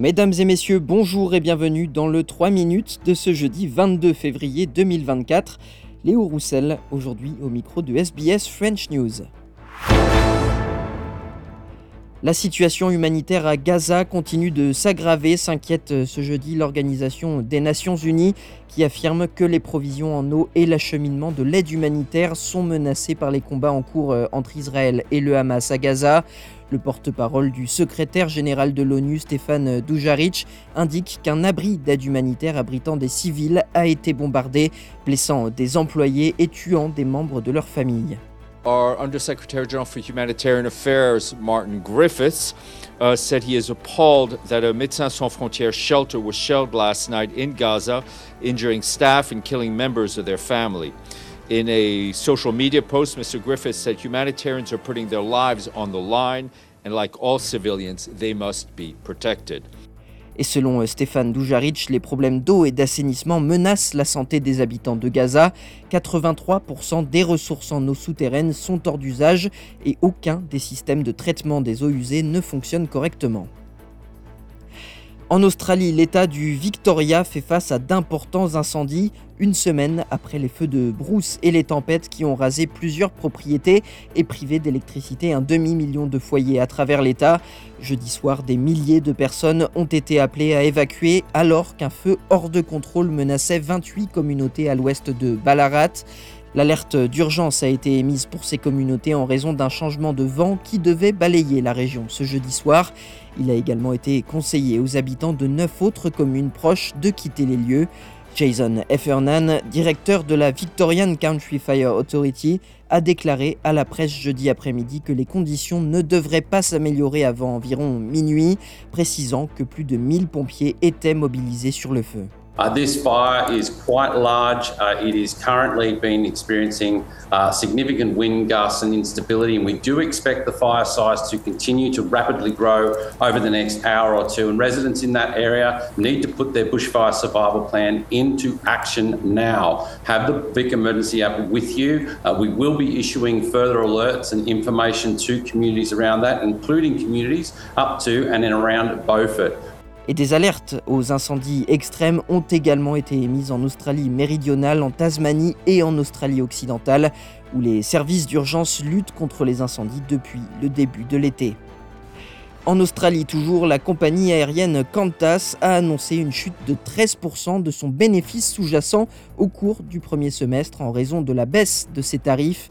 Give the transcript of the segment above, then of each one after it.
Mesdames et messieurs, bonjour et bienvenue dans le 3 minutes de ce jeudi 22 février 2024. Léo Roussel, aujourd'hui au micro de SBS French News. La situation humanitaire à Gaza continue de s'aggraver, s'inquiète ce jeudi l'Organisation des Nations Unies qui affirme que les provisions en eau et l'acheminement de l'aide humanitaire sont menacés par les combats en cours euh, entre Israël et le Hamas à Gaza. Le porte-parole du secrétaire général de l'ONU, Stéphane Dujaric, indique qu'un abri d'aide humanitaire abritant des civils a été bombardé, blessant des employés et tuant des membres de leur famille. Our Undersecretary General for Humanitarian Affairs, Martin Griffiths, uh, said he is appalled that a Médecins Sans Frontières shelter was shelled last night in Gaza, injuring staff and killing members of their family. In a social media post, Mr. Griffiths said humanitarians are putting their lives on the line, and like all civilians, they must be protected. Et selon euh, Stéphane Dujaric, les problèmes d'eau et d'assainissement menacent la santé des habitants de Gaza. 83% des ressources en eau souterraine sont hors d'usage et aucun des systèmes de traitement des eaux usées ne fonctionne correctement. En Australie, l'État du Victoria fait face à d'importants incendies une semaine après les feux de brousse et les tempêtes qui ont rasé plusieurs propriétés et privé d'électricité un demi-million de foyers à travers l'État. Jeudi soir, des milliers de personnes ont été appelées à évacuer alors qu'un feu hors de contrôle menaçait 28 communautés à l'ouest de Ballarat. L'alerte d'urgence a été émise pour ces communautés en raison d'un changement de vent qui devait balayer la région ce jeudi soir. Il a également été conseillé aux habitants de neuf autres communes proches de quitter les lieux. Jason Heffernan, directeur de la Victorian Country Fire Authority, a déclaré à la presse jeudi après-midi que les conditions ne devraient pas s'améliorer avant environ minuit, précisant que plus de 1000 pompiers étaient mobilisés sur le feu. Uh, this fire is quite large. Uh, it is currently been experiencing uh, significant wind gusts and instability, and we do expect the fire size to continue to rapidly grow over the next hour or two. And residents in that area need to put their bushfire survival plan into action now. Have the Vic Emergency app with you. Uh, we will be issuing further alerts and information to communities around that, including communities up to and in around Beaufort. Et des alertes aux incendies extrêmes ont également été émises en Australie méridionale, en Tasmanie et en Australie occidentale, où les services d'urgence luttent contre les incendies depuis le début de l'été. En Australie toujours, la compagnie aérienne Qantas a annoncé une chute de 13% de son bénéfice sous-jacent au cours du premier semestre en raison de la baisse de ses tarifs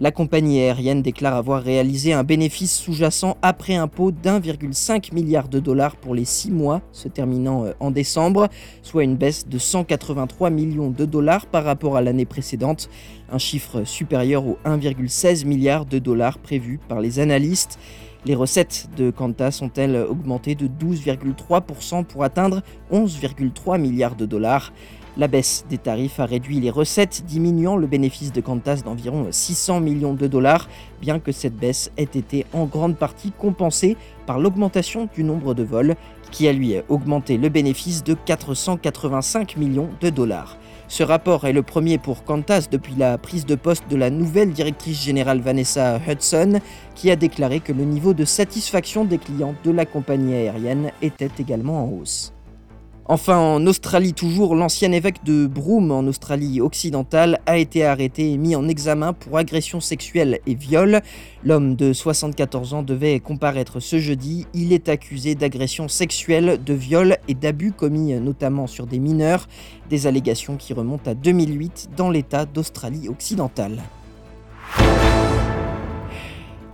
la compagnie aérienne déclare avoir réalisé un bénéfice sous-jacent après impôt d'1,5 milliard de dollars pour les six mois se terminant euh, en décembre, soit une baisse de 183 millions de dollars par rapport à l'année précédente, un chiffre supérieur aux 1,16 milliard de dollars prévus par les analystes. Les recettes de Qantas ont-elles augmenté de 12,3% pour atteindre 11,3 milliards de dollars? La baisse des tarifs a réduit les recettes, diminuant le bénéfice de Qantas d'environ 600 millions de dollars, bien que cette baisse ait été en grande partie compensée par l'augmentation du nombre de vols, qui a lui augmenté le bénéfice de 485 millions de dollars. Ce rapport est le premier pour Qantas depuis la prise de poste de la nouvelle directrice générale Vanessa Hudson, qui a déclaré que le niveau de satisfaction des clients de la compagnie aérienne était également en hausse. Enfin, en Australie toujours, l'ancien évêque de Broome en Australie occidentale a été arrêté et mis en examen pour agression sexuelle et viol. L'homme de 74 ans devait comparaître ce jeudi. Il est accusé d'agression sexuelle, de viol et d'abus commis notamment sur des mineurs, des allégations qui remontent à 2008 dans l'État d'Australie occidentale.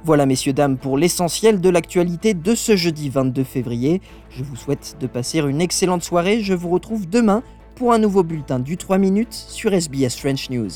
Voilà messieurs, dames, pour l'essentiel de l'actualité de ce jeudi 22 février. Je vous souhaite de passer une excellente soirée. Je vous retrouve demain pour un nouveau bulletin du 3 minutes sur SBS French News.